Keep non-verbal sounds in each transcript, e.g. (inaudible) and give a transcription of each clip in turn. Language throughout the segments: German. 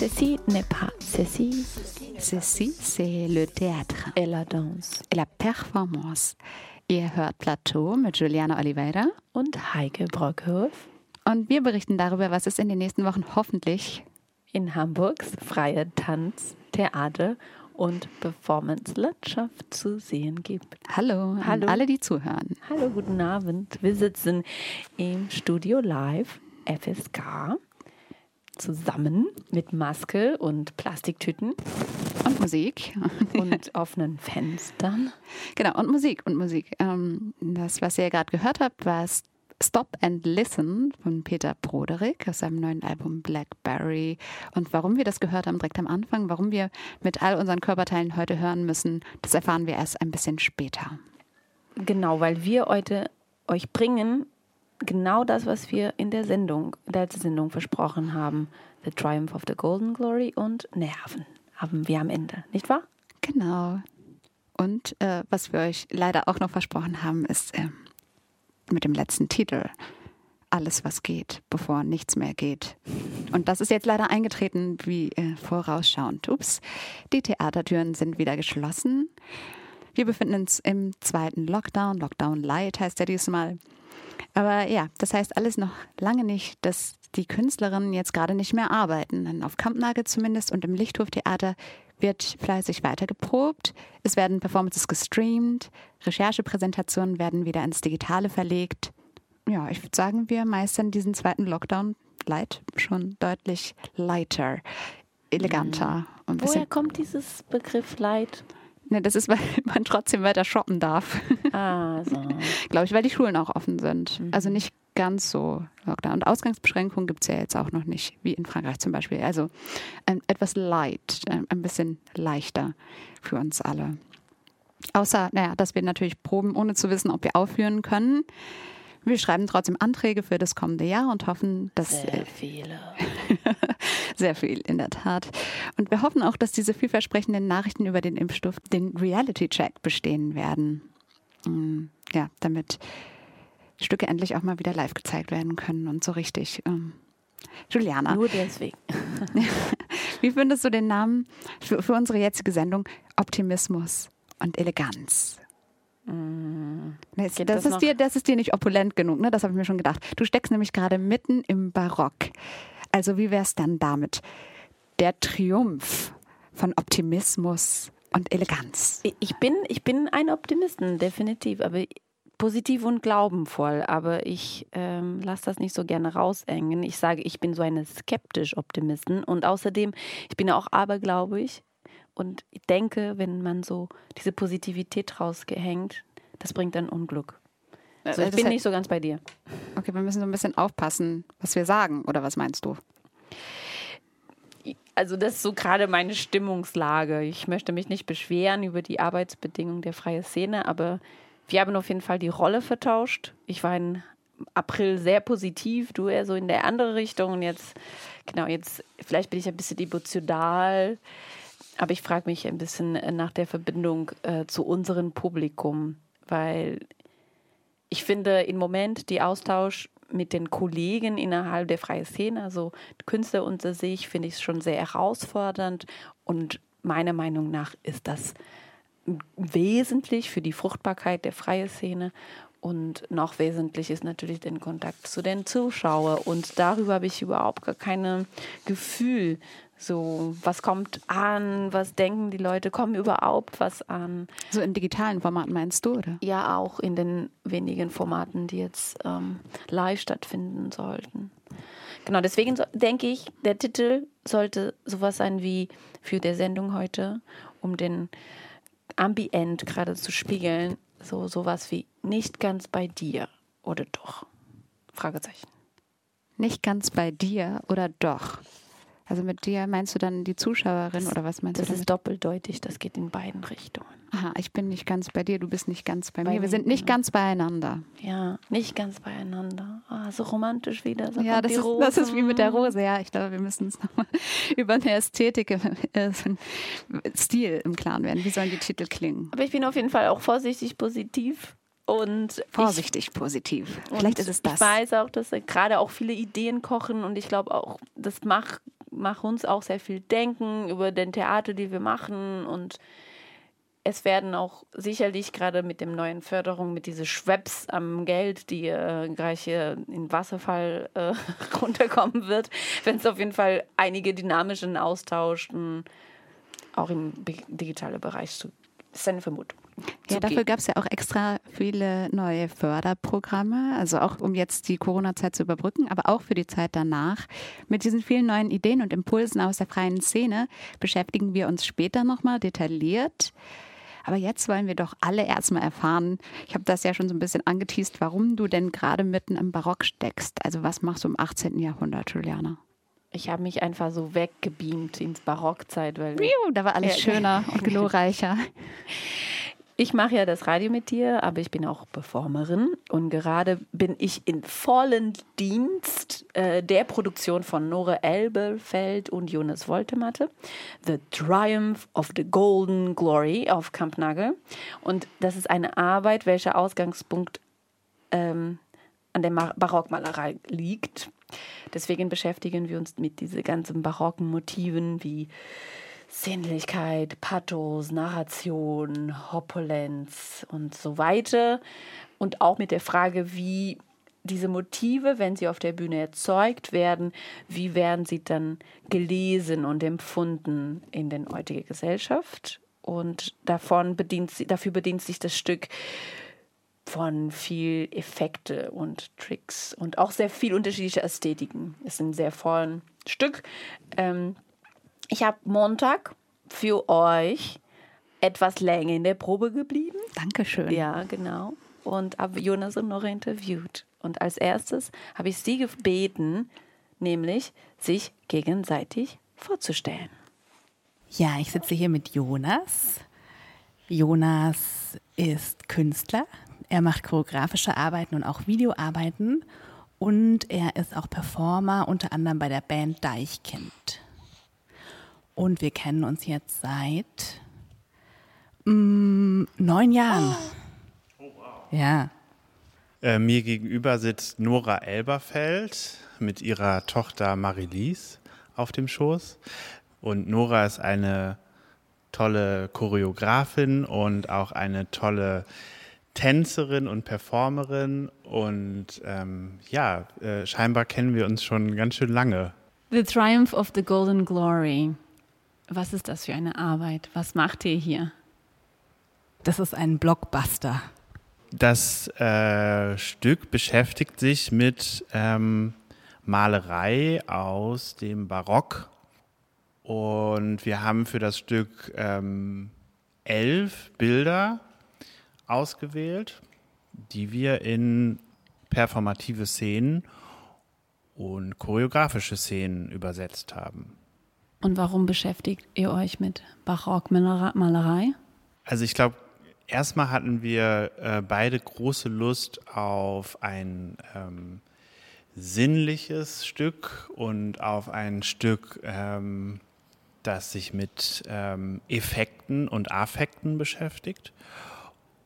Ceci n'est pas ceci. Ceci, c'est le théâtre. Et la danse. Et la performance. Ihr hört Plateau mit Juliana Oliveira und Heike Brockhoff. Und wir berichten darüber, was es in den nächsten Wochen hoffentlich in Hamburgs freie Tanz, Theater und Performance-Landschaft zu sehen gibt. Hallo, Hallo. alle, die zuhören. Hallo, guten Abend. Wir sitzen im Studio Live FSK zusammen mit Maske und Plastiktüten. Und Musik. Und (laughs) offenen Fenstern. Genau, und Musik und Musik. Ähm, das, was ihr gerade gehört habt, war Stop and Listen von Peter Broderick aus seinem neuen Album Blackberry. Und warum wir das gehört haben direkt am Anfang, warum wir mit all unseren Körperteilen heute hören müssen, das erfahren wir erst ein bisschen später. Genau, weil wir heute euch bringen genau das, was wir in der Sendung, der Sendung versprochen haben. The Triumph of the Golden Glory und Nerven haben wir am Ende, nicht wahr? Genau. Und äh, was wir euch leider auch noch versprochen haben, ist äh, mit dem letzten Titel alles, was geht, bevor nichts mehr geht. Und das ist jetzt leider eingetreten, wie äh, vorausschauend. Ups, die Theatertüren sind wieder geschlossen. Wir befinden uns im zweiten Lockdown. Lockdown Light heißt ja diesmal. Aber ja, das heißt alles noch lange nicht, dass die Künstlerinnen jetzt gerade nicht mehr arbeiten. Denn auf Kampnagel zumindest und im Lichthoftheater wird fleißig weiter geprobt. Es werden Performances gestreamt, Recherchepräsentationen werden wieder ins Digitale verlegt. Ja, ich würde sagen, wir meistern diesen zweiten Lockdown light schon deutlich lighter, eleganter. Mhm. Woher kommt dieses Begriff light? Ne, das ist, (laughs) weil man trotzdem weiter shoppen darf. Ah, so. (laughs) Glaube ich, weil die Schulen auch offen sind. Mhm. Also nicht ganz so Lockdown. Und Ausgangsbeschränkungen gibt es ja jetzt auch noch nicht, wie in Frankreich zum Beispiel. Also ähm, etwas light, äh, ein bisschen leichter für uns alle. Außer, naja, dass wir natürlich proben, ohne zu wissen, ob wir aufführen können. Wir schreiben trotzdem Anträge für das kommende Jahr und hoffen, dass. Sehr viele. (laughs) sehr viel, in der Tat. Und wir hoffen auch, dass diese vielversprechenden Nachrichten über den Impfstoff den Reality-Check bestehen werden. Mm, ja, damit Stücke endlich auch mal wieder live gezeigt werden können und so richtig. Ähm, Juliana. Nur deswegen. (laughs) Wie findest du den Namen für, für unsere jetzige Sendung Optimismus und Eleganz? Mm. Das, das, das, ist dir, das ist dir nicht opulent genug, ne? Das habe ich mir schon gedacht. Du steckst nämlich gerade mitten im Barock. Also wie wäre es dann damit? Der Triumph von Optimismus und Eleganz. Ich bin, ich bin ein Optimisten, definitiv. Aber positiv und glaubenvoll, aber ich ähm, lasse das nicht so gerne rausengen. Ich sage, ich bin so eine skeptisch Optimistin und außerdem, ich bin auch aberglaubig und ich denke, wenn man so diese Positivität rausgehängt, das bringt dann Unglück. Also ich bin nicht so ganz bei dir. Okay, wir müssen so ein bisschen aufpassen, was wir sagen, oder was meinst du? Also das ist so gerade meine Stimmungslage. Ich möchte mich nicht beschweren über die Arbeitsbedingungen der freien Szene, aber wir haben auf jeden Fall die Rolle vertauscht. Ich war im April sehr positiv, du eher so in der andere Richtung. Und jetzt, genau, jetzt, vielleicht bin ich ein bisschen emotional, aber ich frage mich ein bisschen nach der Verbindung äh, zu unserem Publikum, weil ich finde im Moment die Austausch mit den Kollegen innerhalb der freien Szene, also Künstler unter sich, finde ich schon sehr herausfordernd und meiner Meinung nach ist das wesentlich für die Fruchtbarkeit der freien Szene. Und noch wesentlich ist natürlich den Kontakt zu den Zuschauern. Und darüber habe ich überhaupt gar kein Gefühl. So, was kommt an? Was denken die Leute? Kommen überhaupt was an? So in digitalen Formaten meinst du, oder? Ja, auch in den wenigen Formaten, die jetzt ähm, live stattfinden sollten. Genau, deswegen so, denke ich, der Titel sollte sowas sein wie für der Sendung heute, um den Ambient gerade zu spiegeln, so sowas wie nicht ganz bei dir oder doch? Fragezeichen. Nicht ganz bei dir oder doch? Also mit dir meinst du dann die Zuschauerin oder was meinst das du? Das ist doppeldeutig, das geht in beiden Richtungen. Aha, ich bin nicht ganz bei dir, du bist nicht ganz bei, bei mir. Wir sind nicht ganz beieinander. Ja, nicht ganz beieinander. Ah, so romantisch wieder. So ja, das ist, das ist wie mit der Rose. Ja, ich glaube, wir müssen uns nochmal (laughs) über eine Ästhetik, äh, Stil im Klaren werden. Wie sollen die Titel klingen? Aber ich bin auf jeden Fall auch vorsichtig positiv. Und vorsichtig ich, positiv. Vielleicht ist es das. Ich weiß auch, dass gerade auch viele Ideen kochen und ich glaube auch, das macht mache uns auch sehr viel denken über den Theater, die wir machen und es werden auch sicherlich gerade mit dem neuen Förderung, mit diesen Schweppes am Geld, die äh, gleich hier in Wasserfall äh, (laughs) runterkommen wird, wenn es auf jeden Fall einige dynamischen Austauschen auch im digitalen Bereich zu. Das ist eine Vermutung. Ja, dafür gab es ja auch extra viele neue Förderprogramme, also auch um jetzt die Corona-Zeit zu überbrücken, aber auch für die Zeit danach. Mit diesen vielen neuen Ideen und Impulsen aus der freien Szene beschäftigen wir uns später nochmal detailliert. Aber jetzt wollen wir doch alle erstmal erfahren, ich habe das ja schon so ein bisschen angeteased, warum du denn gerade mitten im Barock steckst. Also was machst du im 18. Jahrhundert, Juliana? Ich habe mich einfach so weggebeamt ins Barockzeit, weil da war alles schöner (laughs) und glorreicher. Ich mache ja das Radio mit dir, aber ich bin auch Performerin und gerade bin ich in vollen Dienst äh, der Produktion von Nora Elberfeld und Jonas Woltematte, The Triumph of the Golden Glory auf Kampnagel. Und das ist eine Arbeit, welcher Ausgangspunkt ähm, an der Barockmalerei liegt. Deswegen beschäftigen wir uns mit diesen ganzen barocken Motiven wie Sinnlichkeit, Pathos, Narration, Hopulenz und so weiter. Und auch mit der Frage, wie diese Motive, wenn sie auf der Bühne erzeugt werden, wie werden sie dann gelesen und empfunden in der heutigen Gesellschaft? Und davon bedient dafür bedient sich das Stück von viel Effekte und Tricks und auch sehr viel unterschiedliche Ästhetiken. Es ist ein sehr volles Stück. Ähm, ich habe Montag für euch etwas länger in der Probe geblieben. Dankeschön. Ja, genau. Und habe Jonas und Nora interviewt. Und als erstes habe ich sie gebeten, nämlich sich gegenseitig vorzustellen. Ja, ich sitze hier mit Jonas. Jonas ist Künstler. Er macht choreografische Arbeiten und auch Videoarbeiten. Und er ist auch Performer, unter anderem bei der Band Deichkind. Und wir kennen uns jetzt seit mm, neun Jahren. Oh, wow. Ja. Äh, mir gegenüber sitzt Nora Elberfeld mit ihrer Tochter Marilise auf dem Schoß. Und Nora ist eine tolle Choreografin und auch eine tolle Tänzerin und Performerin. Und ähm, ja, äh, scheinbar kennen wir uns schon ganz schön lange. The Triumph of the Golden Glory. Was ist das für eine Arbeit? Was macht ihr hier? Das ist ein Blockbuster. Das äh, Stück beschäftigt sich mit ähm, Malerei aus dem Barock. Und wir haben für das Stück ähm, elf Bilder ausgewählt, die wir in performative Szenen und choreografische Szenen übersetzt haben. Und warum beschäftigt ihr euch mit Barockmalerei? Also ich glaube, erstmal hatten wir äh, beide große Lust auf ein ähm, sinnliches Stück und auf ein Stück, ähm, das sich mit ähm, Effekten und Affekten beschäftigt.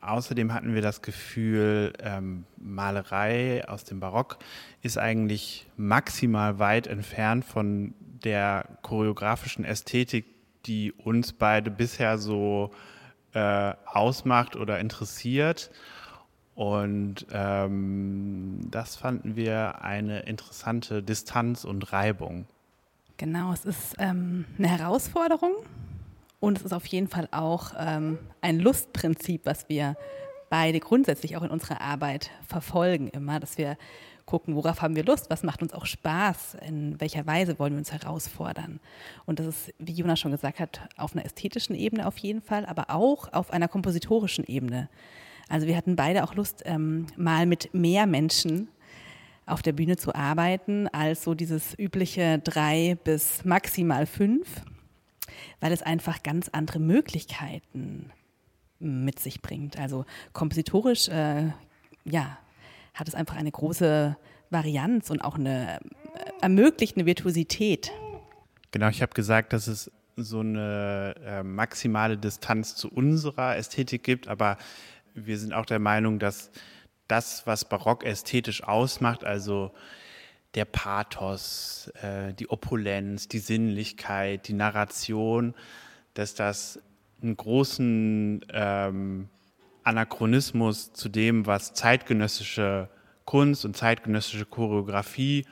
Außerdem hatten wir das Gefühl, ähm, Malerei aus dem Barock ist eigentlich maximal weit entfernt von der choreografischen Ästhetik, die uns beide bisher so äh, ausmacht oder interessiert. Und ähm, das fanden wir eine interessante Distanz und Reibung. Genau, es ist ähm, eine Herausforderung und es ist auf jeden Fall auch ähm, ein Lustprinzip, was wir beide grundsätzlich auch in unserer Arbeit verfolgen immer, dass wir gucken, worauf haben wir Lust, was macht uns auch Spaß, in welcher Weise wollen wir uns herausfordern. Und das ist, wie Jonas schon gesagt hat, auf einer ästhetischen Ebene auf jeden Fall, aber auch auf einer kompositorischen Ebene. Also wir hatten beide auch Lust, ähm, mal mit mehr Menschen auf der Bühne zu arbeiten, als so dieses übliche drei bis maximal fünf, weil es einfach ganz andere Möglichkeiten mit sich bringt. Also kompositorisch, äh, ja, hat es einfach eine große Varianz und auch eine äh, ermöglicht eine Virtuosität. Genau, ich habe gesagt, dass es so eine äh, maximale Distanz zu unserer Ästhetik gibt, aber wir sind auch der Meinung, dass das, was Barock ästhetisch ausmacht, also der Pathos, äh, die Opulenz, die Sinnlichkeit, die Narration, dass das einen großen ähm, Anachronismus zu dem, was zeitgenössische Kunst und zeitgenössische Choreografie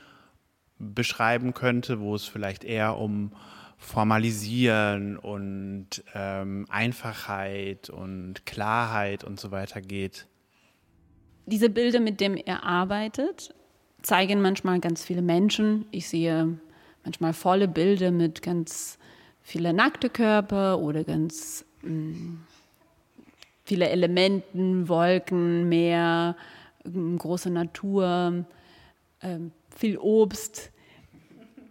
beschreiben könnte, wo es vielleicht eher um Formalisieren und ähm, Einfachheit und Klarheit und so weiter geht. Diese Bilder, mit denen er arbeitet, zeigen manchmal ganz viele Menschen. Ich sehe manchmal volle Bilder mit ganz vielen nackte Körper oder ganz mh, mm, viele Elementen, Wolken, Meer, große Natur, äh, viel Obst.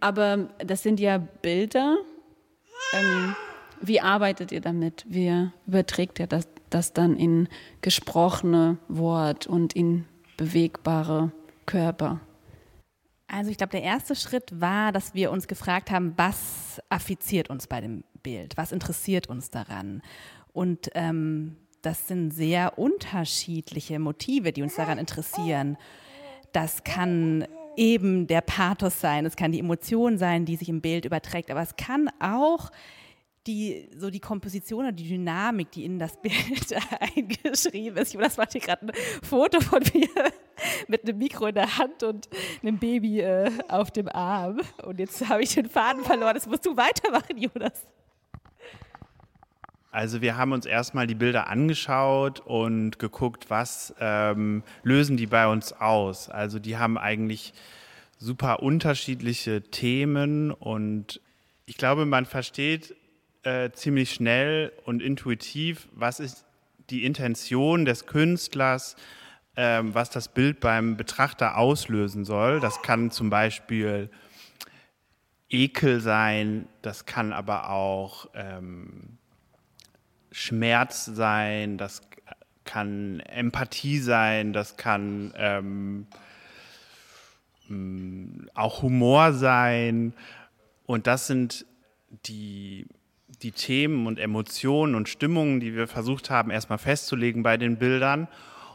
Aber das sind ja Bilder. Ähm, wie arbeitet ihr damit? Wie überträgt ihr das, das dann in gesprochene Wort und in bewegbare Körper? Also ich glaube, der erste Schritt war, dass wir uns gefragt haben, was affiziert uns bei dem Bild? Was interessiert uns daran? Und ähm, das sind sehr unterschiedliche Motive, die uns daran interessieren. Das kann eben der Pathos sein, es kann die Emotion sein, die sich im Bild überträgt, aber es kann auch die, so die Komposition oder die Dynamik, die in das Bild (laughs) eingeschrieben ist. Das macht hier gerade ein Foto von mir (laughs) mit einem Mikro in der Hand und einem Baby äh, auf dem Arm. Und jetzt habe ich den Faden verloren. Das musst du weitermachen, Jonas. Also wir haben uns erstmal die Bilder angeschaut und geguckt, was ähm, lösen die bei uns aus. Also die haben eigentlich super unterschiedliche Themen und ich glaube, man versteht äh, ziemlich schnell und intuitiv, was ist die Intention des Künstlers, ähm, was das Bild beim Betrachter auslösen soll. Das kann zum Beispiel Ekel sein, das kann aber auch ähm, Schmerz sein, das kann Empathie sein, das kann ähm, mm, auch Humor sein. Und das sind die, die Themen und Emotionen und Stimmungen, die wir versucht haben, erstmal festzulegen bei den Bildern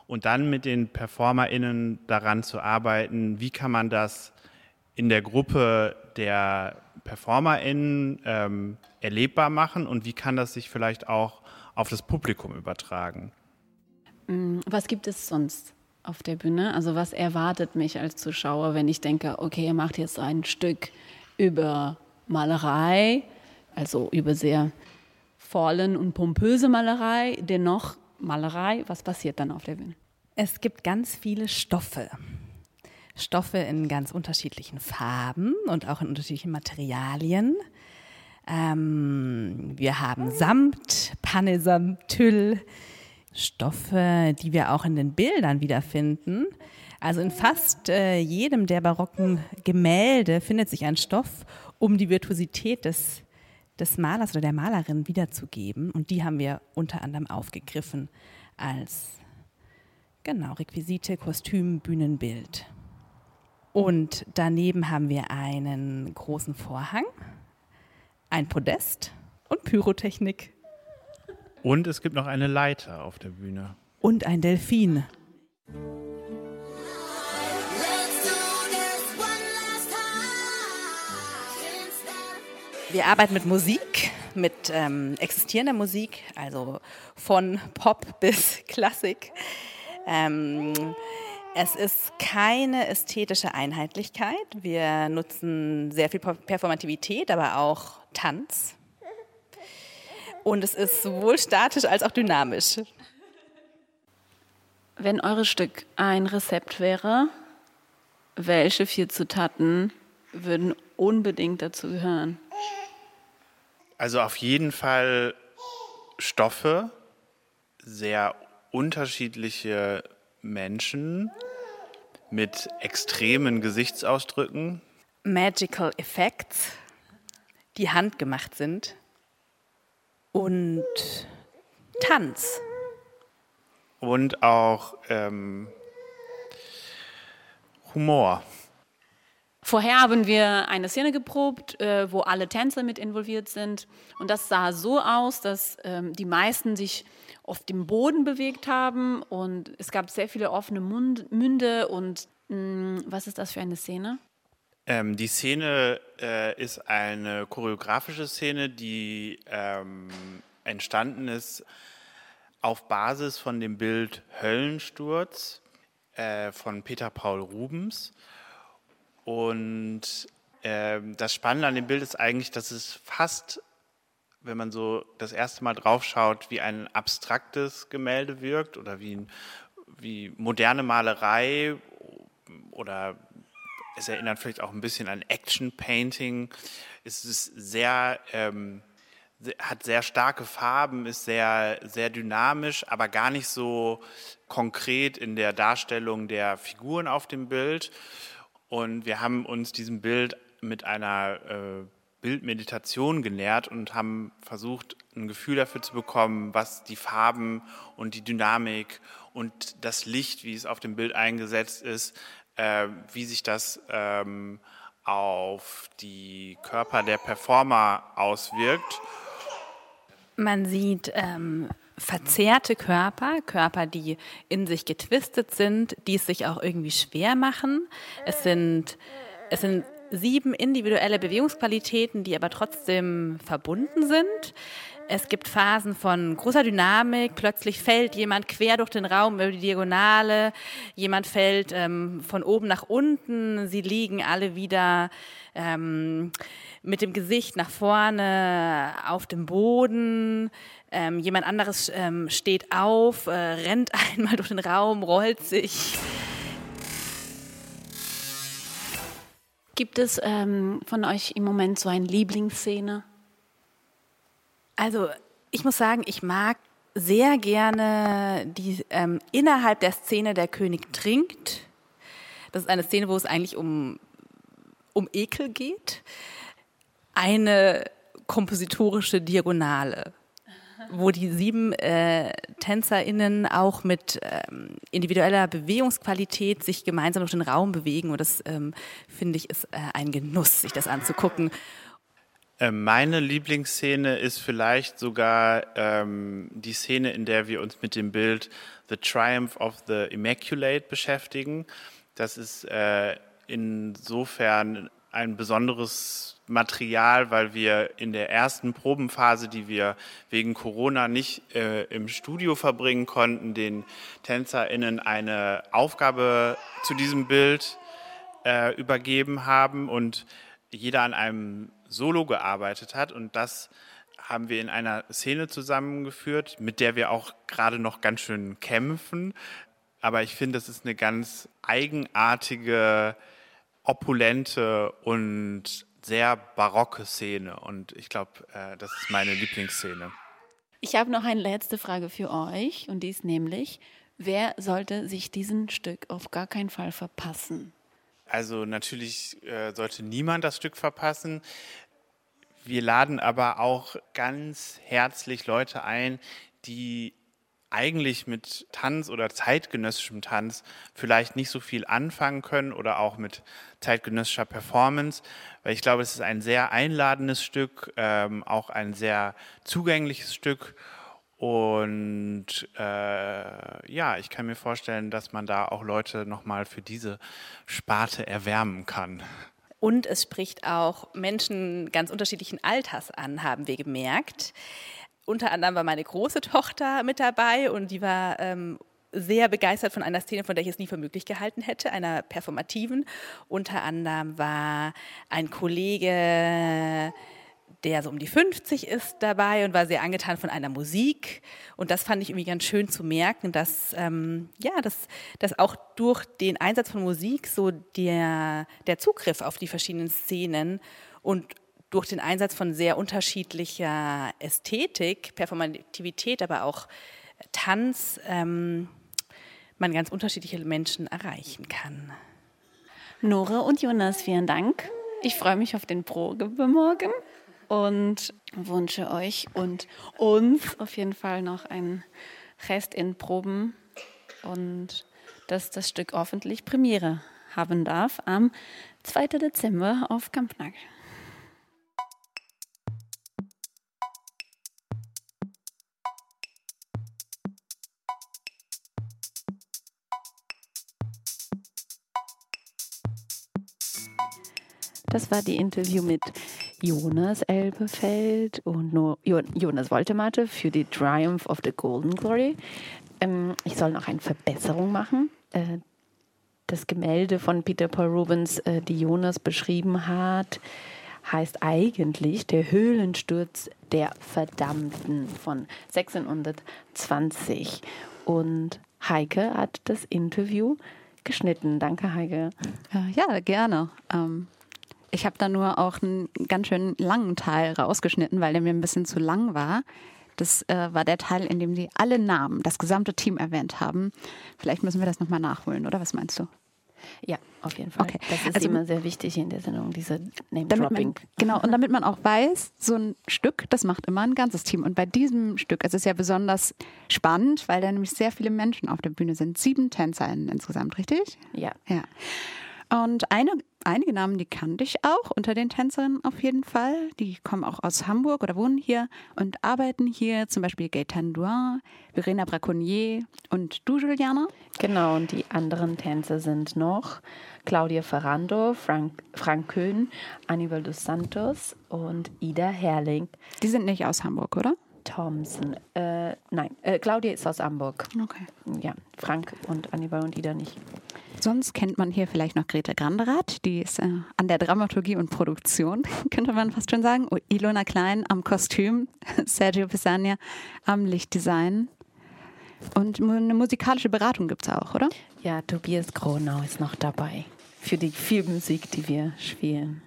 und dann mit den PerformerInnen daran zu arbeiten, wie kann man das in der Gruppe der PerformerInnen ähm, erlebbar machen und wie kann das sich vielleicht auch auf das Publikum übertragen. Mm, was gibt es sonst auf der Bühne? Also was erwartet mich als Zuschauer, wenn ich denke, okay, ihr macht jetzt ein Stück über Malerei, also über sehr vollen und pompöse Malerei, dennoch Malerei, was passiert dann auf der Bühne? Es gibt ganz viele Stoffe. Stoffe in ganz unterschiedlichen Farben und auch in unterschiedlichen Materialien. Ähm, wir haben Samt, Panesamt, Tüll, Stoffe, die wir auch in den Bildern wiederfinden. Also in fast äh, jedem der barocken Gemälde findet sich ein Stoff, um die Virtuosität des, des Malers oder der Malerin wiederzugeben. Und die haben wir unter anderem aufgegriffen als genau Requisite, Kostüm, Bühnenbild. Und daneben haben wir einen großen Vorhang ein Podest und Pyrotechnik. Und es gibt noch eine Leiter auf der Bühne. Und ein Delfin. Wir arbeiten mit Musik, mit ähm, existierender Musik, also von Pop bis Klassik. Ähm, es ist keine ästhetische Einheitlichkeit. Wir nutzen sehr viel Performativität, aber auch Tanz. Und es ist sowohl statisch als auch dynamisch. Wenn eures Stück ein Rezept wäre, welche vier Zutaten würden unbedingt dazu gehören? Also auf jeden Fall Stoffe, sehr unterschiedliche Menschen mit extremen Gesichtsausdrücken. Magical Effects, die handgemacht sind. Und Tanz. Und auch ähm, Humor. Vorher haben wir eine Szene geprobt, äh, wo alle Tänzer mit involviert sind. Und das sah so aus, dass ähm, die meisten sich auf dem Boden bewegt haben. Und es gab sehr viele offene Mund Münde. Und mh, mm, was ist das für eine Szene? Ähm, die Szene äh, ist eine choreografische Szene, die ähm, entstanden ist auf Basis von dem Bild Höllensturz äh, von Peter Paul Rubens. Und äh, das Spannende an dem Bild ist eigentlich, dass es fast, wenn man so das erste Mal drauf schaut, wie ein abstraktes Gemälde wirkt oder wie, wie moderne Malerei oder es erinnert vielleicht auch ein bisschen an Action Painting. Es ist sehr, ähm, hat sehr starke Farben, ist sehr, sehr dynamisch, aber gar nicht so konkret in der Darstellung der Figuren auf dem Bild. Und wir haben uns diesem Bild mit einer äh, Bildmeditation genährt und haben versucht, ein Gefühl dafür zu bekommen, was die Farben und die Dynamik und das Licht, wie es auf dem Bild eingesetzt ist, äh, wie sich das ähm, auf die Körper der Performer auswirkt. Man sieht ähm, verzerrte Körper, Körper, die in sich getwistet sind, die es sich auch irgendwie schwer machen. Es sind, es sind sieben individuelle Bewegungsqualitäten, die aber trotzdem verbunden sind. Es gibt Phasen von großer Dynamik. Plötzlich fällt jemand quer durch den Raum über die Diagonale. Jemand fällt ähm, von oben nach unten. Sie liegen alle wieder ähm, mit dem Gesicht nach vorne auf dem Boden. Ähm, jemand anderes ähm, steht auf, äh, rennt (laughs) einmal durch den Raum, rollt sich. Gibt es ähm, von euch im Moment so eine Lieblingsszene? Also ich muss sagen, ich mag sehr gerne die ähm, innerhalb der Szene der König trinkt. Das ist eine Szene, wo es eigentlich um, um Ekel geht. Eine kompositorische Diagonale, wo die sieben äh, TänzerInnen auch mit ähm, individueller Bewegungsqualität sich gemeinsam durch den Raum bewegen. Und das ähm, finde ich ist äh, ein Genuss, sich das anzugucken. Äh, meine Lieblingsszene ist vielleicht sogar ähm, die Szene, in der wir uns mit dem Bild The Triumph of the Immaculate beschäftigen. Das ist äh, insofern ein besonderes Material, weil wir in der ersten Probenphase, die wir wegen Corona nicht äh, im Studio verbringen konnten, den TänzerInnen eine Aufgabe zu diesem Bild äh, übergeben haben und jeder an einem Solo gearbeitet hat. Und das haben wir in einer Szene zusammengeführt, mit der wir auch gerade noch ganz schön kämpfen. Aber ich finde, das ist eine ganz eigenartige, opulente und sehr barocke Szene. Und ich glaube, äh, das ist meine Lieblingsszene. Ich habe noch eine letzte Frage für euch. Und die ist nämlich, wer sollte sich diesen Stück auf gar keinen Fall verpassen? Also natürlich äh, sollte niemand das Stück verpassen. Wir laden aber auch ganz herzlich Leute ein, die eigentlich mit Tanz oder zeitgenössischem Tanz vielleicht nicht so viel anfangen können oder auch mit zeitgenössischer Performance, weil ich glaube, es ist ein sehr einladendes Stück, ähm, auch ein sehr zugängliches Stück und äh, ja, ich kann mir vorstellen, dass man da auch Leute nochmal für diese Sparte erwärmen kann. Und es spricht auch Menschen ganz unterschiedlichen Alters an, haben wir gemerkt. Unter anderem war meine große Tochter mit dabei und die war ähm, sehr begeistert von einer Szene, von der ich es nie für möglich gehalten hätte, einer performativen. Unter anderem war ein Kollege der so um die 50 ist dabei und war sehr angetan von einer Musik. Und das fand ich irgendwie ganz schön zu merken, dass, ähm, ja, dass, dass auch durch den Einsatz von Musik so der, der Zugriff auf die verschiedenen Szenen und durch den Einsatz von sehr unterschiedlicher Ästhetik, Performativität, aber auch Tanz, ähm, man ganz unterschiedliche Menschen erreichen kann. Nore und Jonas, vielen Dank. Ich freue mich auf den Probe morgen und wünsche euch und uns auf jeden Fall noch ein Rest in Proben und dass das Stück hoffentlich Premiere haben darf am 2. Dezember auf Kampnagel. Das war die Interview mit Jonas Elbefeld und Jonas Woltematte für die Triumph of the Golden Glory. Ähm, ich soll noch eine Verbesserung machen. Äh, das Gemälde von Peter Paul Rubens, äh, die Jonas beschrieben hat, heißt eigentlich der Höhlensturz der Verdammten von 1620. Und Heike hat das Interview geschnitten. Danke, Heike. Äh, ja, gerne. Ähm, ich habe da nur auch einen ganz schön langen Teil rausgeschnitten, weil der mir ein bisschen zu lang war. Das äh, war der Teil, in dem sie alle Namen, das gesamte Team erwähnt haben. Vielleicht müssen wir das nochmal nachholen, oder was meinst du? Ja, auf jeden Fall. Okay. Das ist also, immer sehr wichtig in der Sendung, diese Name-Dropping. Genau, und damit man (laughs) auch weiß, so ein Stück, das macht immer ein ganzes Team. Und bei diesem Stück ist es ja besonders spannend, weil da nämlich sehr viele Menschen auf der Bühne sind. Sieben TänzerInnen insgesamt, richtig? Ja. Ja. Und eine, einige Namen, die kannte ich auch unter den Tänzerinnen auf jeden Fall. Die kommen auch aus Hamburg oder wohnen hier und arbeiten hier. Zum Beispiel Gaëtan Douin, Verena Braconnier und du, Juliana. Genau, und die anderen Tänzer sind noch Claudia Ferrando, Frank, Frank Köhn, Anibal dos Santos und Ida Herrling. Die sind nicht aus Hamburg, oder? Thompson. Äh, nein, äh, Claudia ist aus Hamburg. Okay. Ja, Frank und Annibal und Ida nicht. Sonst kennt man hier vielleicht noch Grete Granderath, die ist äh, an der Dramaturgie und Produktion, (laughs) könnte man fast schon sagen. Und Ilona Klein am Kostüm, (laughs) Sergio Pisania am Lichtdesign. Und eine musikalische Beratung gibt es auch, oder? Ja, Tobias Gronau ist noch dabei für die Filmmusik, die wir spielen.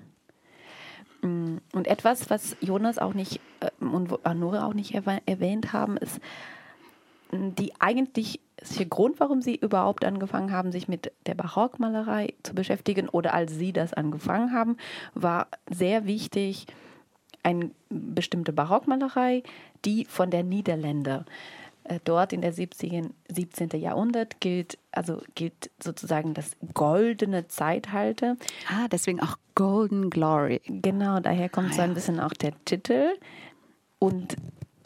Mm, und etwas, was Jonas auch nicht äh, und Nora auch nicht erwähnt haben, ist mm, die eigentliche Grund, warum sie überhaupt angefangen haben, sich mit der Barockmalerei zu beschäftigen oder als sie das angefangen haben, war sehr wichtig eine bestimmte Barockmalerei, die von der Niederländer äh, dort in der 17. 17. Jahrhundert gilt, also gilt sozusagen das goldene Zeitalter. Ah, deswegen auch Golden Glory. Genau, daher kommt ah, so ein bisschen auch der Titel. Und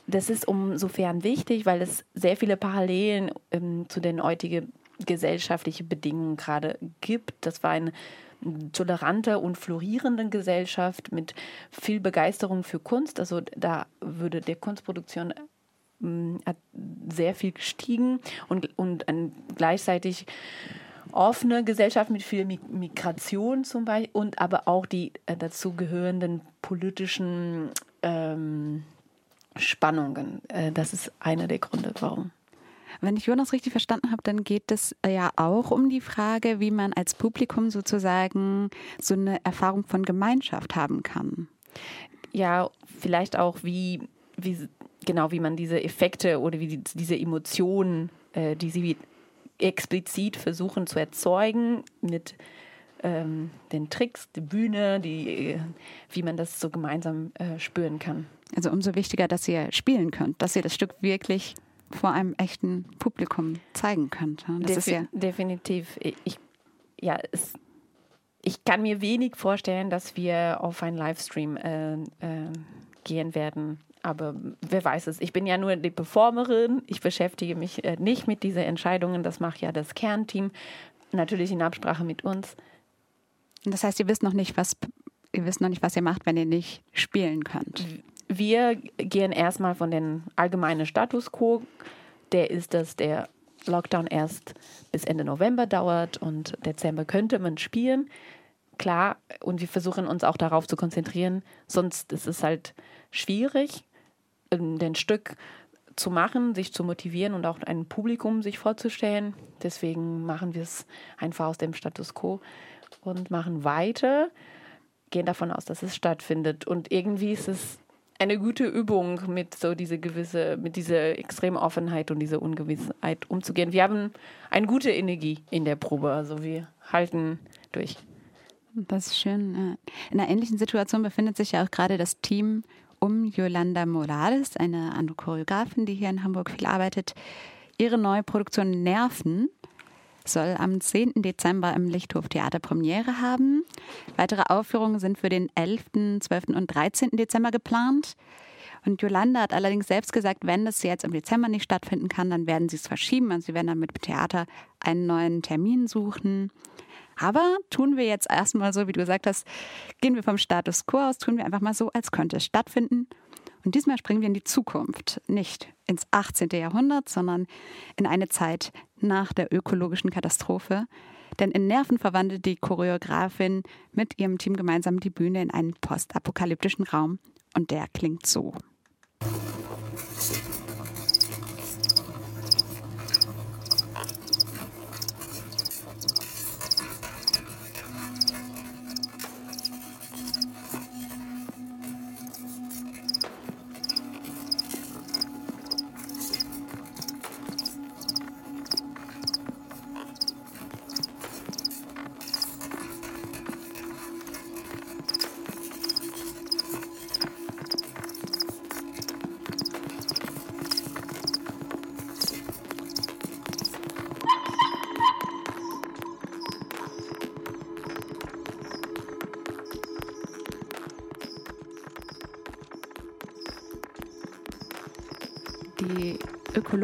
das ist insofern wichtig, weil es sehr viele Parallelen ähm, zu den heutigen gesellschaftlichen Bedingungen gerade gibt. Das war eine tolerante und florierende Gesellschaft mit viel Begeisterung für Kunst. Also da würde der Kunstproduktion sehr viel gestiegen und, und gleichzeitig offene Gesellschaft mit viel Migration zum Beispiel und aber auch die äh, dazugehörenden politischen ähm, Spannungen. Äh, das ist einer der Gründe, warum. Wenn ich Jonas richtig verstanden habe, dann geht es ja auch um die Frage, wie man als Publikum sozusagen so eine Erfahrung von Gemeinschaft haben kann. Ja, vielleicht auch, wie, wie genau, wie man diese Effekte oder wie die, diese Emotionen, äh, die sie explizit versuchen zu erzeugen mit ähm, den Tricks, die Bühne, die, äh, wie man das so gemeinsam äh, spüren kann. Also umso wichtiger, dass ihr spielen könnt, dass ihr das Stück wirklich vor einem echten Publikum zeigen könnt. Das Defi ja definitiv. Ich, ja, es, ich kann mir wenig vorstellen, dass wir auf einen Livestream äh, äh, gehen werden aber wer weiß es. Ich bin ja nur die Performerin. Ich beschäftige mich äh, nicht mit diesen Entscheidungen. Das macht ja das Kernteam. Natürlich in Absprache mit uns. Das heißt, ihr wisst noch nicht, was ihr wisst noch nicht, was ihr macht, wenn ihr nicht spielen könnt. Wir gehen erstmal von dem allgemeinen Status quo. Der ist, dass der Lockdown erst bis Ende November dauert und Dezember könnte man spielen. Klar, und wir versuchen uns auch darauf zu konzentrieren, sonst ist es halt schwierig den Stück zu machen, sich zu motivieren und auch ein Publikum sich vorzustellen. Deswegen machen wir es einfach aus dem Status quo und machen weiter, gehen davon aus, dass es stattfindet. Und irgendwie ist es eine gute Übung, mit so diese gewisse, mit dieser extremen Offenheit und dieser Ungewissheit umzugehen. Wir haben eine gute Energie in der Probe, also wir halten durch. Das ist schön. In einer ähnlichen Situation befindet sich ja auch gerade das Team um Yolanda Morales, eine andere Choreografin, die hier in Hamburg viel arbeitet. Ihre neue Produktion Nerven soll am 10. Dezember im Lichthof Theater Premiere haben. Weitere Aufführungen sind für den 11., 12. und 13. Dezember geplant. Und Yolanda hat allerdings selbst gesagt, wenn das jetzt im Dezember nicht stattfinden kann, dann werden sie es verschieben. Also sie werden dann mit dem Theater einen neuen Termin suchen. Aber tun wir jetzt erstmal so, wie du gesagt hast, gehen wir vom Status quo aus, tun wir einfach mal so, als könnte es stattfinden. Und diesmal springen wir in die Zukunft, nicht ins 18. Jahrhundert, sondern in eine Zeit nach der ökologischen Katastrophe. Denn in Nerven verwandelt die Choreografin mit ihrem Team gemeinsam die Bühne in einen postapokalyptischen Raum. Und der klingt so.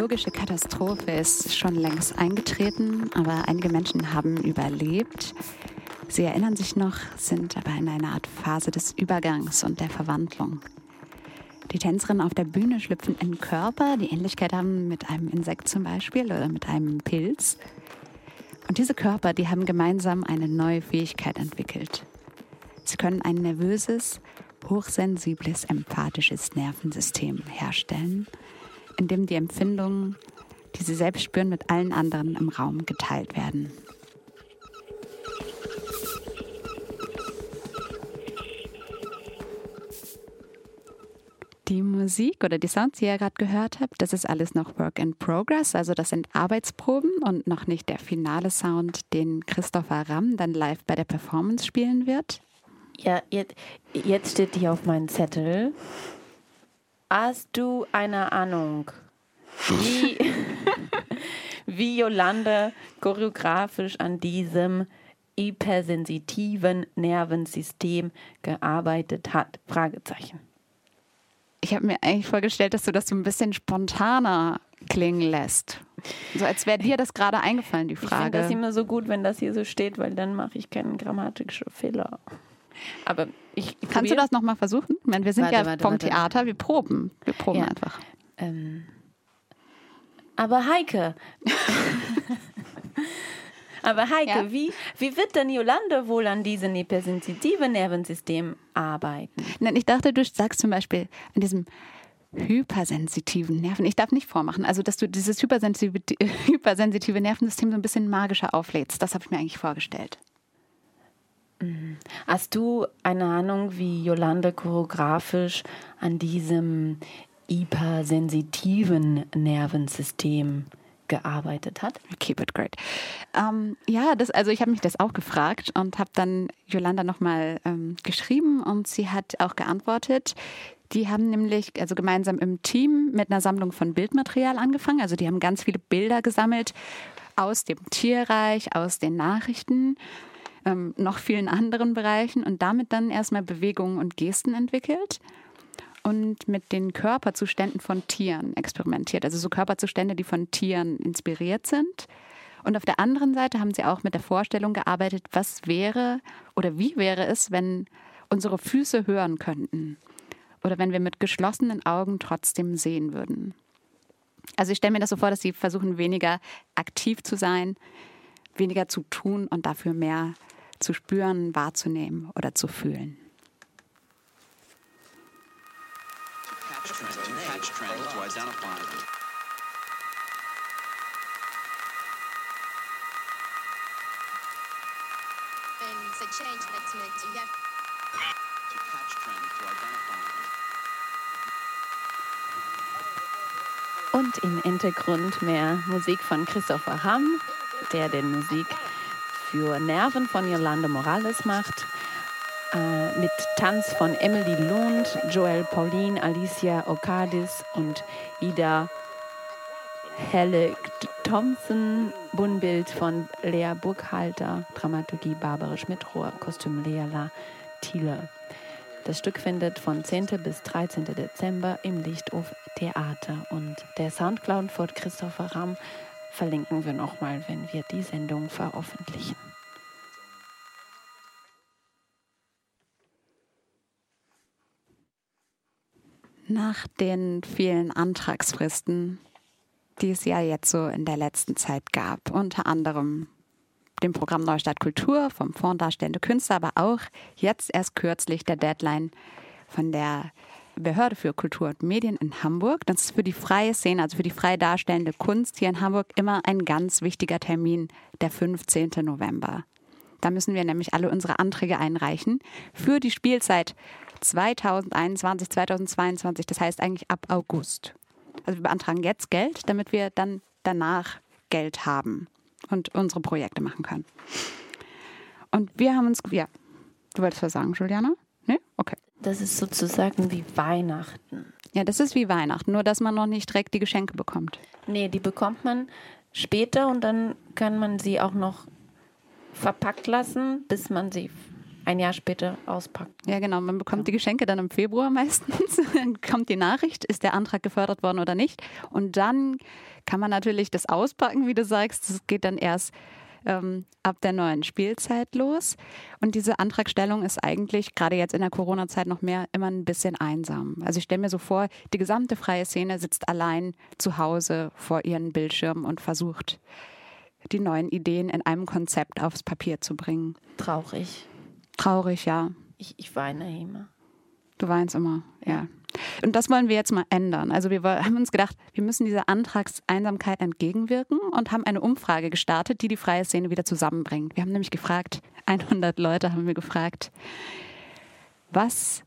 Ökologische Katastrophe ist schon längst eingetreten, aber einige Menschen haben überlebt. Sie erinnern sich noch, sind aber in einer Art Phase des Übergangs und der Verwandlung. Die Tänzerinnen auf der Bühne schlüpfen in Körper, die Ähnlichkeit haben mit einem Insekt zum Beispiel oder mit einem Pilz. Und diese Körper, die haben gemeinsam eine neue Fähigkeit entwickelt. Sie können ein nervöses, hochsensibles, empathisches Nervensystem herstellen in dem die Empfindungen, die sie selbst spüren, mit allen anderen im Raum geteilt werden. Die Musik oder die Sounds, die ihr gerade gehört habt, das ist alles noch Work in Progress. Also das sind Arbeitsproben und noch nicht der finale Sound, den Christopher Ramm dann live bei der Performance spielen wird. Ja, jetzt, jetzt steht hier auf meinem Zettel Hast du eine Ahnung, wie, (laughs) wie Jolande choreografisch an diesem hypersensitiven Nervensystem gearbeitet hat? Fragezeichen. Ich habe mir eigentlich vorgestellt, dass du das so ein bisschen spontaner klingen lässt. So als wäre dir das gerade eingefallen, die Frage. Ich finde das immer so gut, wenn das hier so steht, weil dann mache ich keinen grammatischen Fehler. Aber ich, ich Kannst du das nochmal versuchen? Ich meine, wir sind warte, ja warte, vom warte. Theater, wir proben. Wir proben ja. einfach. Ähm, aber Heike. (laughs) aber Heike, ja. wie, wie wird denn Jolande wohl an diesem hypersensitiven Nervensystem arbeiten? Nein, ich dachte, du sagst zum Beispiel an diesem hypersensitiven Nerven. Ich darf nicht vormachen, also dass du dieses hypersensitive, (laughs) hypersensitive Nervensystem so ein bisschen magischer auflädst. Das habe ich mir eigentlich vorgestellt. Hast du eine Ahnung, wie Jolande choreografisch an diesem hypersensitiven Nervensystem gearbeitet hat? Keep it great. Ähm, ja, das, also ich habe mich das auch gefragt und habe dann Jolanda nochmal ähm, geschrieben und sie hat auch geantwortet. Die haben nämlich also gemeinsam im Team mit einer Sammlung von Bildmaterial angefangen. Also die haben ganz viele Bilder gesammelt aus dem Tierreich, aus den Nachrichten ähm, noch vielen anderen Bereichen und damit dann erstmal Bewegungen und Gesten entwickelt und mit den Körperzuständen von Tieren experimentiert. Also so Körperzustände, die von Tieren inspiriert sind. Und auf der anderen Seite haben sie auch mit der Vorstellung gearbeitet, was wäre oder wie wäre es, wenn unsere Füße hören könnten oder wenn wir mit geschlossenen Augen trotzdem sehen würden. Also ich stelle mir das so vor, dass sie versuchen, weniger aktiv zu sein, weniger zu tun und dafür mehr zu spüren, wahrzunehmen oder zu fühlen. Und im Hintergrund mehr Musik von Christopher Hamm, der den Musik für Nerven von Yolanda Morales macht. Äh, mit Tanz von Emily Lund, Joel Paulin, Alicia Okadis und Ida Helle Thompson, Bunnbild von Lea Burghalter, Dramaturgie Barbara Schmidrohr, Kostüm Leala Thiele. Das Stück findet von 10. bis 13. Dezember im Lichthof Theater und der Soundcloud von Christopher Ramm verlinken wir nochmal, wenn wir die Sendung veröffentlichen. Nach den vielen Antragsfristen, die es ja jetzt so in der letzten Zeit gab, unter anderem dem Programm Neustadt Kultur vom Fonds Darstellende Künstler, aber auch jetzt erst kürzlich der Deadline von der Behörde für Kultur und Medien in Hamburg. Das ist für die freie Szene, also für die frei darstellende Kunst hier in Hamburg immer ein ganz wichtiger Termin, der 15. November. Da müssen wir nämlich alle unsere Anträge einreichen für die Spielzeit 2021, 2022, das heißt eigentlich ab August. Also wir beantragen jetzt Geld, damit wir dann danach Geld haben und unsere Projekte machen können. Und wir haben uns, ja, du wolltest was sagen, Juliana? Nee? Okay. Das ist sozusagen wie Weihnachten. Ja, das ist wie Weihnachten, nur dass man noch nicht direkt die Geschenke bekommt. Nee, die bekommt man später und dann kann man sie auch noch verpackt lassen, bis man sie ein Jahr später auspackt. Ja, genau. Man bekommt die Geschenke dann im Februar (laughs) meistens. Dann kommt die Nachricht, ist der Antrag gefördert worden oder nicht. Und dann kann man natürlich das auspacken, wie du sagst. Das geht dann erst ähm, ab der neuen Spielzeit los. Und diese Antragstellung ist eigentlich gerade jetzt in der Corona-Zeit noch mehr immer ein bisschen einsam. Also ich stelle mir so vor, die gesamte freie Szene sitzt allein zu Hause vor ihren Bildschirmen und versucht, die neuen Ideen in einem Konzept aufs Papier zu bringen. Traurig. Traurig, ja. Ich, ich weine immer. Du weinst immer, ja. Und das wollen wir jetzt mal ändern. Also wir haben uns gedacht, wir müssen dieser Antragseinsamkeit entgegenwirken und haben eine Umfrage gestartet, die die freie Szene wieder zusammenbringt. Wir haben nämlich gefragt, 100 Leute haben wir gefragt, was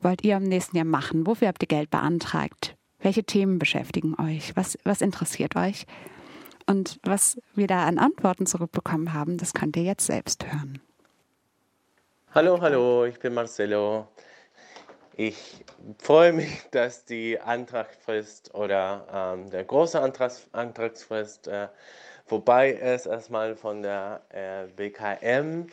wollt ihr im nächsten Jahr machen? Wofür habt ihr Geld beantragt? Welche Themen beschäftigen euch? Was, was interessiert euch? Und was wir da an Antworten zurückbekommen haben, das könnt ihr jetzt selbst hören. Hallo, hallo, ich bin Marcelo. Ich freue mich, dass die Antragsfrist oder ähm, der große Antrags Antragsfrist äh, vorbei ist, erstmal von der äh, BKM.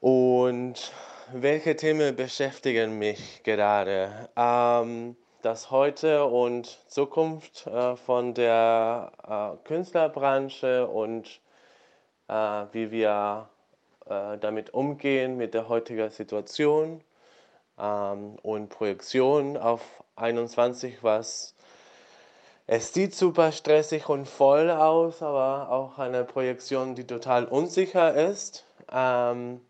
Und welche Themen beschäftigen mich gerade? Ähm, das Heute und Zukunft äh, von der äh, Künstlerbranche und äh, wie wir äh, damit umgehen mit der heutigen Situation ähm, und Projektion auf 21, was es sieht super stressig und voll aus, aber auch eine Projektion, die total unsicher ist. Ähm,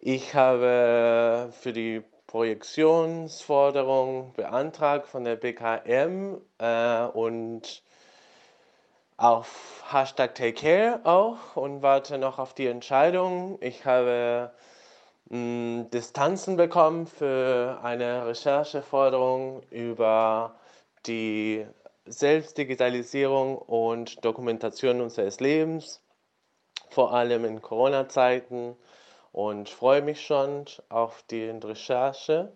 ich habe für die Projektionsforderung beantragt von der BKM äh, und auf Hashtag Take Care auch und warte noch auf die Entscheidung. Ich habe Distanzen bekommen für eine Rechercheforderung über die Selbstdigitalisierung und Dokumentation unseres Lebens, vor allem in Corona-Zeiten und freue mich schon auf die Recherche.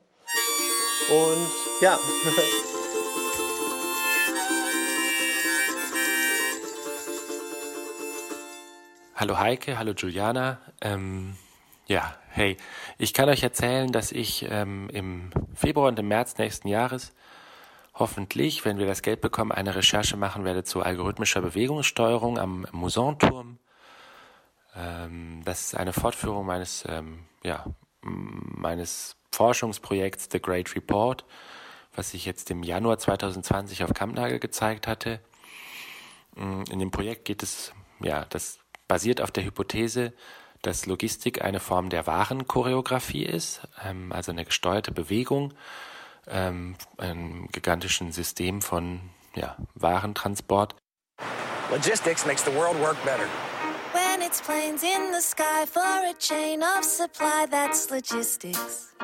Und ja. (laughs) Hallo Heike, hallo Juliana. Ähm, ja, hey, ich kann euch erzählen, dass ich ähm, im Februar und im März nächsten Jahres hoffentlich, wenn wir das Geld bekommen, eine Recherche machen werde zu algorithmischer Bewegungssteuerung am Musanturm. Ähm, das ist eine Fortführung meines, ähm, ja, meines Forschungsprojekts The Great Report, was ich jetzt im Januar 2020 auf Kampnagel gezeigt hatte. Mm, in dem Projekt geht es, ja, das basiert auf der Hypothese, dass Logistik eine Form der Warenchoreografie ist, ähm, also eine gesteuerte Bewegung, ähm, einem gigantischen System von ja, Warentransport. Logistics makes the world work better. When it's planes in the sky for a chain of supply, that's logistics.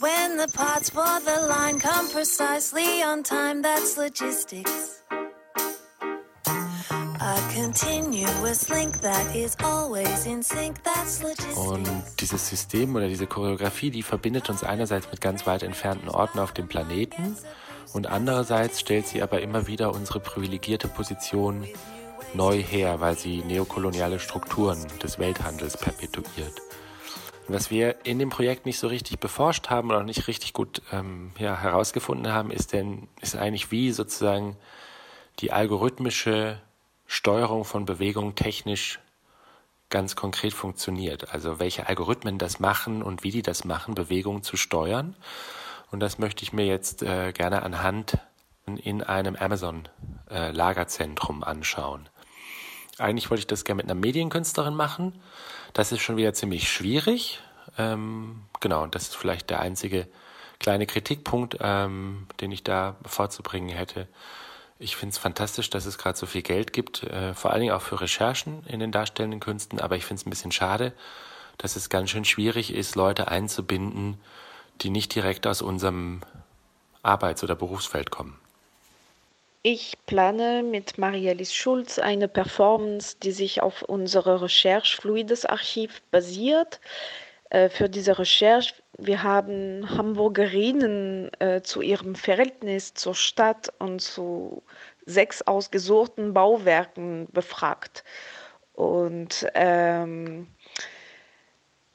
When the parts for the line come precisely on time, that's logistics. Und dieses System oder diese Choreografie, die verbindet uns einerseits mit ganz weit entfernten Orten auf dem Planeten und andererseits stellt sie aber immer wieder unsere privilegierte Position neu her, weil sie neokoloniale Strukturen des Welthandels perpetuiert. was wir in dem Projekt nicht so richtig beforscht haben oder nicht richtig gut ähm, ja, herausgefunden haben, ist denn ist eigentlich wie sozusagen die algorithmische Steuerung von Bewegung technisch ganz konkret funktioniert. Also welche Algorithmen das machen und wie die das machen, Bewegungen zu steuern. Und das möchte ich mir jetzt äh, gerne anhand in einem Amazon-Lagerzentrum äh, anschauen. Eigentlich wollte ich das gerne mit einer Medienkünstlerin machen. Das ist schon wieder ziemlich schwierig. Ähm, genau, das ist vielleicht der einzige kleine Kritikpunkt, ähm, den ich da vorzubringen hätte. Ich finde es fantastisch, dass es gerade so viel Geld gibt, äh, vor allen Dingen auch für Recherchen in den darstellenden Künsten, aber ich finde es ein bisschen schade, dass es ganz schön schwierig ist, Leute einzubinden, die nicht direkt aus unserem Arbeits- oder Berufsfeld kommen. Ich plane mit Marielis Schulz eine Performance, die sich auf unserer Recherche Fluides Archiv basiert. Äh, für diese Recherche, wir haben Hamburgerinnen äh, zu ihrem Verhältnis zur Stadt und zu sechs ausgesuchten Bauwerken befragt. Und ähm,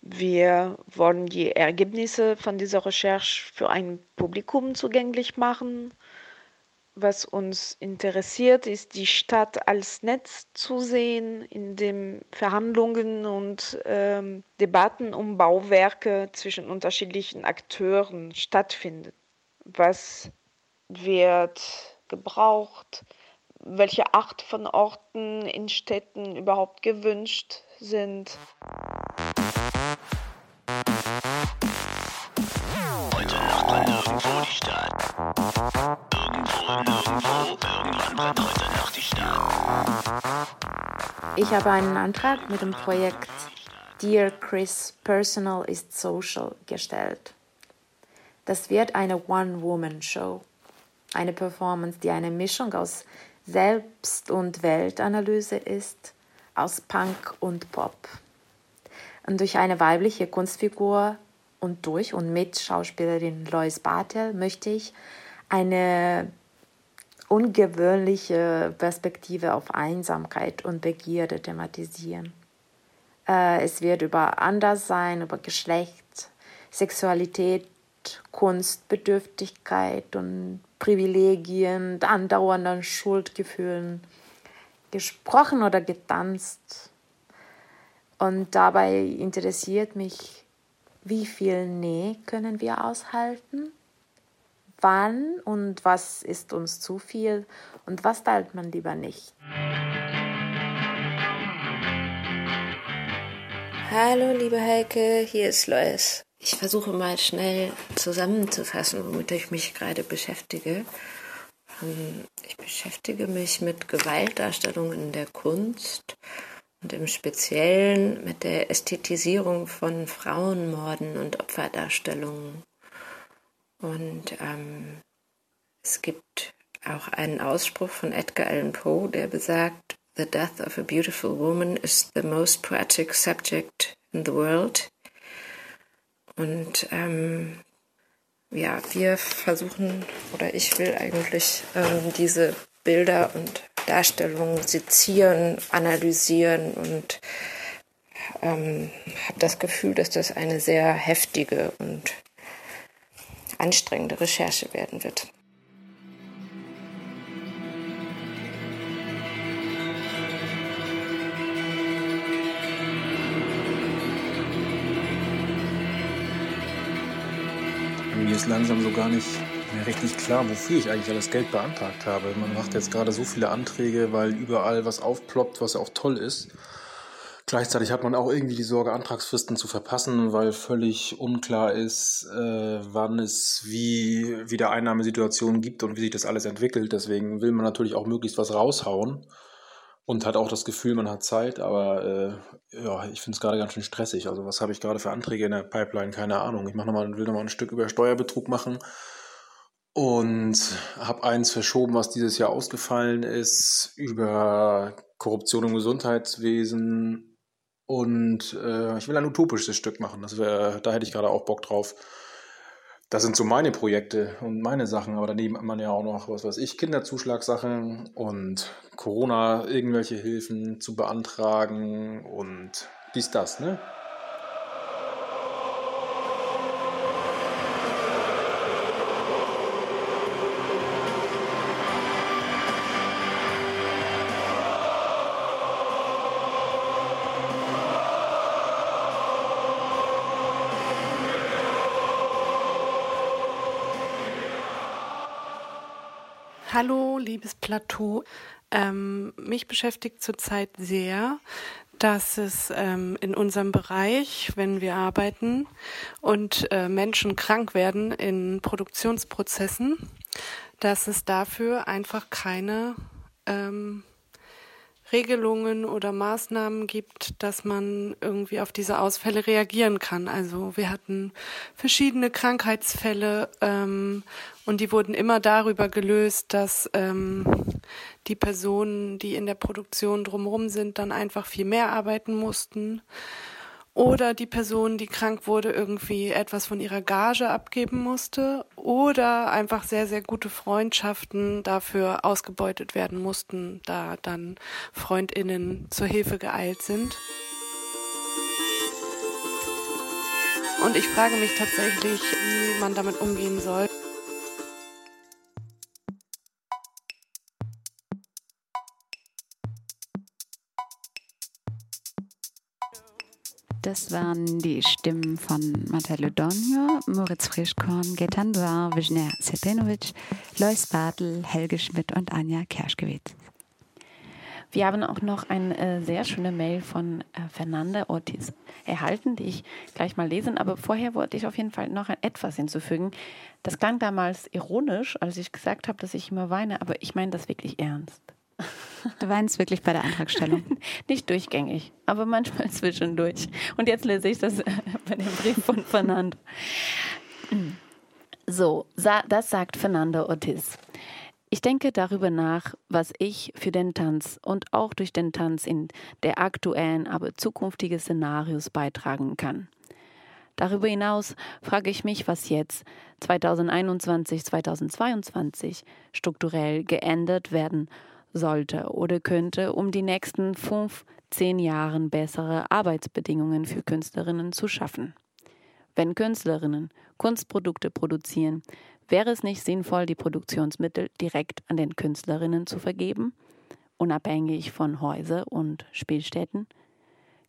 wir wollen die Ergebnisse von dieser Recherche für ein Publikum zugänglich machen was uns interessiert, ist die Stadt als Netz zu sehen, in dem Verhandlungen und ähm, Debatten um Bauwerke zwischen unterschiedlichen Akteuren stattfinden. Was wird gebraucht? Welche Art von Orten in Städten überhaupt gewünscht sind? Heute Nacht war nirgendwo die Stadt. Ich habe einen Antrag mit dem Projekt Dear Chris Personal is Social gestellt. Das wird eine One-Woman-Show, eine Performance, die eine Mischung aus Selbst- und Weltanalyse ist, aus Punk und Pop. Und durch eine weibliche Kunstfigur und durch und mit Schauspielerin Lois Bartel möchte ich eine ungewöhnliche Perspektive auf Einsamkeit und Begierde thematisieren. Äh, es wird über Anderssein, über Geschlecht, Sexualität, Kunst, Bedürftigkeit und Privilegien, andauernden Schuldgefühlen gesprochen oder getanzt. Und dabei interessiert mich, wie viel Nähe können wir aushalten wann und was ist uns zu viel und was teilt man lieber nicht. Hallo, liebe Heike, hier ist Lois. Ich versuche mal schnell zusammenzufassen, womit ich mich gerade beschäftige. Ähm, ich beschäftige mich mit Gewaltdarstellung in der Kunst und im Speziellen mit der Ästhetisierung von Frauenmorden und Opferdarstellungen. Und ähm, es gibt auch einen Ausspruch von Edgar Allan Poe, der besagt, The death of a beautiful woman is the most poetic subject in the world. Und ähm, ja, wir versuchen, oder ich will eigentlich ähm, diese Bilder und Darstellungen sezieren, analysieren und ähm, habe das Gefühl, dass das eine sehr heftige und anstrengende Recherche werden wird. Mir ist langsam so gar nicht mehr richtig klar, wofür ich eigentlich alles Geld beantragt habe. Man macht jetzt gerade so viele Anträge, weil überall was aufploppt, was auch toll ist. Gleichzeitig hat man auch irgendwie die Sorge, Antragsfristen zu verpassen, weil völlig unklar ist, äh, wann es wie wieder Einnahmesituationen gibt und wie sich das alles entwickelt. Deswegen will man natürlich auch möglichst was raushauen und hat auch das Gefühl, man hat Zeit. Aber äh, ja, ich finde es gerade ganz schön stressig. Also was habe ich gerade für Anträge in der Pipeline? Keine Ahnung. Ich mach noch mal, will nochmal ein Stück über Steuerbetrug machen und habe eins verschoben, was dieses Jahr ausgefallen ist, über Korruption im Gesundheitswesen und äh, ich will ein utopisches Stück machen. Das wär, da hätte ich gerade auch Bock drauf. Das sind so meine Projekte und meine Sachen, aber daneben hat man ja auch noch, was weiß ich, Kinderzuschlagssachen und Corona, irgendwelche Hilfen zu beantragen und dies, das, ne? Hallo, liebes Plateau. Ähm, mich beschäftigt zurzeit sehr, dass es ähm, in unserem Bereich, wenn wir arbeiten und äh, Menschen krank werden in Produktionsprozessen, dass es dafür einfach keine ähm, Regelungen oder Maßnahmen gibt, dass man irgendwie auf diese Ausfälle reagieren kann. Also wir hatten verschiedene Krankheitsfälle ähm, und die wurden immer darüber gelöst, dass ähm, die Personen, die in der Produktion drumherum sind, dann einfach viel mehr arbeiten mussten oder die Person, die krank wurde, irgendwie etwas von ihrer Gage abgeben musste oder einfach sehr, sehr gute Freundschaften dafür ausgebeutet werden mussten, da dann Freundinnen zur Hilfe geeilt sind. Und ich frage mich tatsächlich, wie man damit umgehen soll. Das waren die Stimmen von Martello Donio, Moritz Frischkorn, Getan Duar, Wisner Setenovic, Lois Bartel, Helge Schmidt und Anja Kerschkewitz. Wir haben auch noch eine äh, sehr schöne Mail von äh, Fernanda Ortiz erhalten, die ich gleich mal lesen. Aber vorher wollte ich auf jeden Fall noch etwas hinzufügen. Das klang damals ironisch, als ich gesagt habe, dass ich immer weine, aber ich meine das wirklich ernst. Du weinst wirklich bei der Antragstellung. (laughs) Nicht durchgängig, aber manchmal (laughs) zwischendurch. Und jetzt lese ich das äh, bei dem Brief von Fernando. So, das sagt Fernando Ortiz. Ich denke darüber nach, was ich für den Tanz und auch durch den Tanz in der aktuellen, aber zukünftigen Szenarios beitragen kann. Darüber hinaus frage ich mich, was jetzt 2021, 2022 strukturell geändert werden sollte oder könnte, um die nächsten fünf, zehn Jahren bessere Arbeitsbedingungen für Künstlerinnen zu schaffen. Wenn Künstlerinnen Kunstprodukte produzieren, wäre es nicht sinnvoll, die Produktionsmittel direkt an den Künstlerinnen zu vergeben, unabhängig von Häuser und Spielstätten?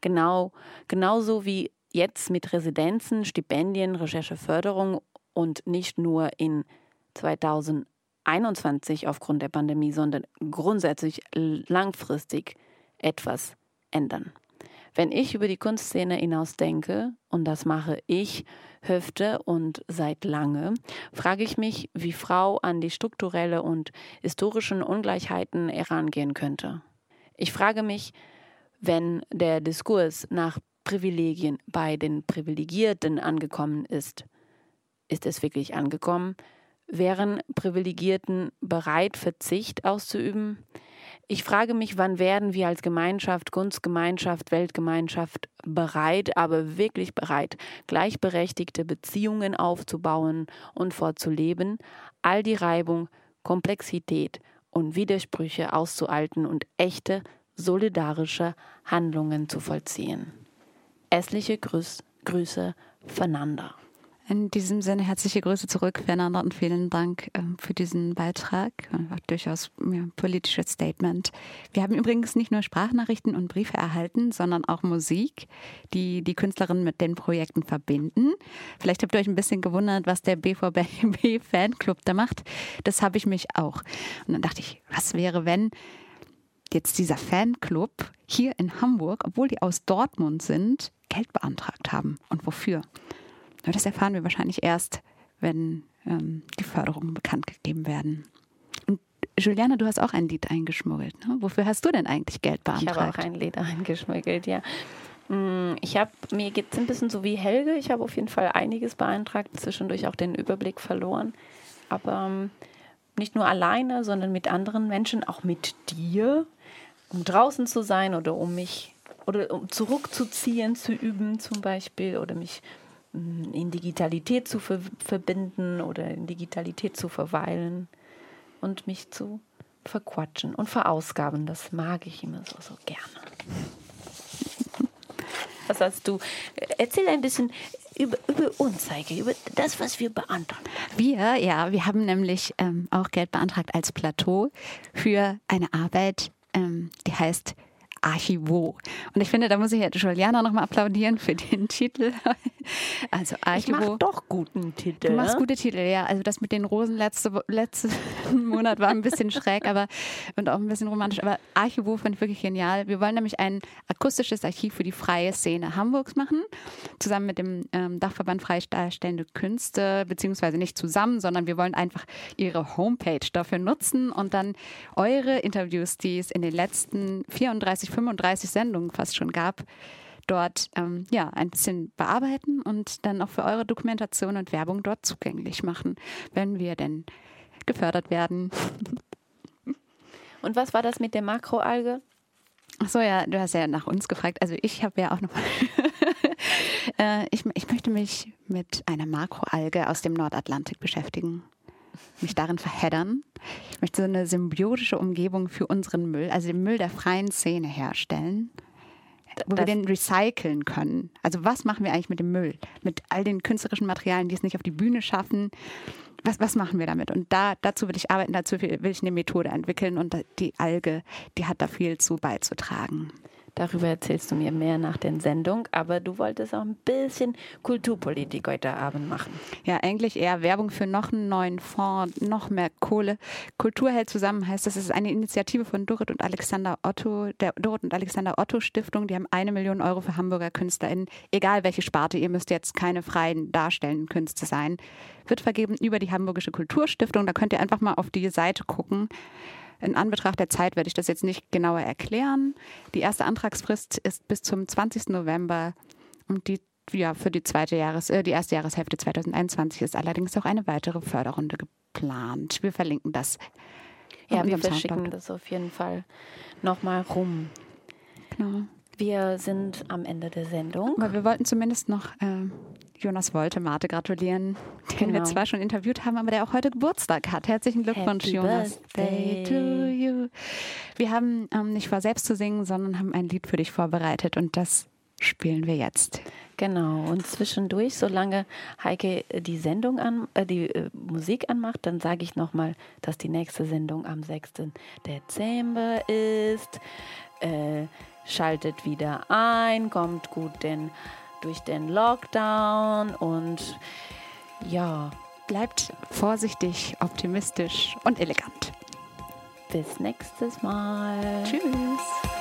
Genau, genauso wie jetzt mit Residenzen, Stipendien, Rechercheförderung und nicht nur in 2000 21 aufgrund der Pandemie, sondern grundsätzlich langfristig etwas ändern. Wenn ich über die Kunstszene hinaus denke, und das mache ich Höfte und seit lange, frage ich mich, wie Frau an die strukturelle und historischen Ungleichheiten herangehen könnte. Ich frage mich, wenn der Diskurs nach Privilegien bei den Privilegierten angekommen ist, ist es wirklich angekommen? Wären Privilegierten bereit, Verzicht auszuüben? Ich frage mich, wann werden wir als Gemeinschaft, Kunstgemeinschaft, Weltgemeinschaft bereit, aber wirklich bereit, gleichberechtigte Beziehungen aufzubauen und vorzuleben, all die Reibung, Komplexität und Widersprüche auszuhalten und echte, solidarische Handlungen zu vollziehen. Ässliche Grüß, Grüße, Fernanda. In diesem Sinne herzliche Grüße zurück, Fernanda, und vielen Dank äh, für diesen Beitrag. War durchaus ja, politisches Statement. Wir haben übrigens nicht nur Sprachnachrichten und Briefe erhalten, sondern auch Musik, die die Künstlerinnen mit den Projekten verbinden. Vielleicht habt ihr euch ein bisschen gewundert, was der BVB (laughs) Fanclub da macht. Das habe ich mich auch. Und dann dachte ich, was wäre, wenn jetzt dieser Fanclub hier in Hamburg, obwohl die aus Dortmund sind, Geld beantragt haben? Und wofür? Nur das erfahren wir wahrscheinlich erst, wenn ähm, die Förderungen bekannt gegeben werden. Und Juliana, du hast auch ein Lied eingeschmuggelt. Ne? Wofür hast du denn eigentlich Geld beantragt? Ich habe auch ein Lied eingeschmuggelt, ja. Mm, ich habe, mir geht es ein bisschen so wie Helge. Ich habe auf jeden Fall einiges beantragt, zwischendurch auch den Überblick verloren. Aber ähm, nicht nur alleine, sondern mit anderen Menschen, auch mit dir, um draußen zu sein oder um mich oder um zurückzuziehen, zu üben zum Beispiel oder mich in Digitalität zu ver verbinden oder in Digitalität zu verweilen und mich zu verquatschen und verausgaben. Das mag ich immer so, so gerne. Was hast du? Erzähl ein bisschen über, über uns, Heike, über das, was wir beantragen. Wir, ja, wir haben nämlich ähm, auch Geld beantragt als Plateau für eine Arbeit, ähm, die heißt Archivo. Und ich finde, da muss ich ja Juliana nochmal applaudieren für den (laughs) Titel. Also Archivo. Ich mach doch guten Titel. Du machst ne? gute Titel, ja. Also das mit den Rosen letzte, letzten (laughs) Monat war ein bisschen schräg, aber und auch ein bisschen romantisch. Aber Archivo fand ich wirklich genial. Wir wollen nämlich ein akustisches Archiv für die freie Szene Hamburgs machen, zusammen mit dem ähm, Dachverband Freie Darstellende Künste, beziehungsweise nicht zusammen, sondern wir wollen einfach ihre Homepage dafür nutzen und dann eure Interviews, die es in den letzten 34, 35 Sendungen fast schon gab, dort ähm, ja, ein bisschen bearbeiten und dann auch für eure Dokumentation und Werbung dort zugänglich machen, wenn wir denn gefördert werden. Und was war das mit der Makroalge? Ach so, ja, du hast ja nach uns gefragt. Also ich habe ja auch noch (laughs) äh, ich, ich möchte mich mit einer Makroalge aus dem Nordatlantik beschäftigen. Mich darin verheddern. Ich möchte so eine symbiotische Umgebung für unseren Müll, also den Müll der freien Szene herstellen, wo wir Das- den recyceln können. Also was machen wir eigentlich mit dem Müll? Mit all den künstlerischen Materialien, die es nicht auf die Bühne schaffen. Was, was machen wir damit? Und da, dazu will ich arbeiten, dazu will ich eine Methode entwickeln und die Alge, die hat da viel zu beizutragen. Darüber erzählst du mir mehr nach der Sendung, aber du wolltest auch ein bisschen Kulturpolitik heute Abend machen. Ja, eigentlich eher Werbung für noch einen neuen Fonds, noch mehr Kohle. Kultur hält zusammen heißt, das ist eine Initiative von Dorit und Alexander Otto, der Dorit und Alexander Otto Stiftung. Die haben eine Million Euro für Hamburger KünstlerInnen, egal welche Sparte, ihr müsst jetzt keine freien darstellenden Künste sein, wird vergeben über die Hamburgische Kulturstiftung. Da könnt ihr einfach mal auf die Seite gucken. In Anbetracht der Zeit werde ich das jetzt nicht genauer erklären. Die erste Antragsfrist ist bis zum 20. November und die ja, für die zweite Jahres, äh, die erste Jahreshälfte 2021 ist allerdings auch eine weitere Förderrunde geplant. Wir verlinken das. Ja, wir verschicken Soundcloud. das auf jeden Fall nochmal rum. Genau. Wir sind am Ende der Sendung. Aber wir wollten zumindest noch äh, Jonas Woltemate gratulieren, den wir Genau. zwar schon interviewt haben, aber der auch heute Geburtstag hat. Herzlichen Glückwunsch, Happy Jonas. Birthday. to you. Wir haben ähm, nicht vor, selbst zu singen, sondern haben ein Lied für dich vorbereitet und das spielen wir jetzt. Genau, und zwischendurch, solange Heike äh, die Sendung an, äh, die äh, Musik anmacht, dann sage ich nochmal, dass die nächste Sendung am 6. Dezember ist. Äh, schaltet wieder ein, kommt gut den, durch den Lockdown und ja, Bleibt vorsichtig, optimistisch und elegant. bis nächstes Mal. Tschüss.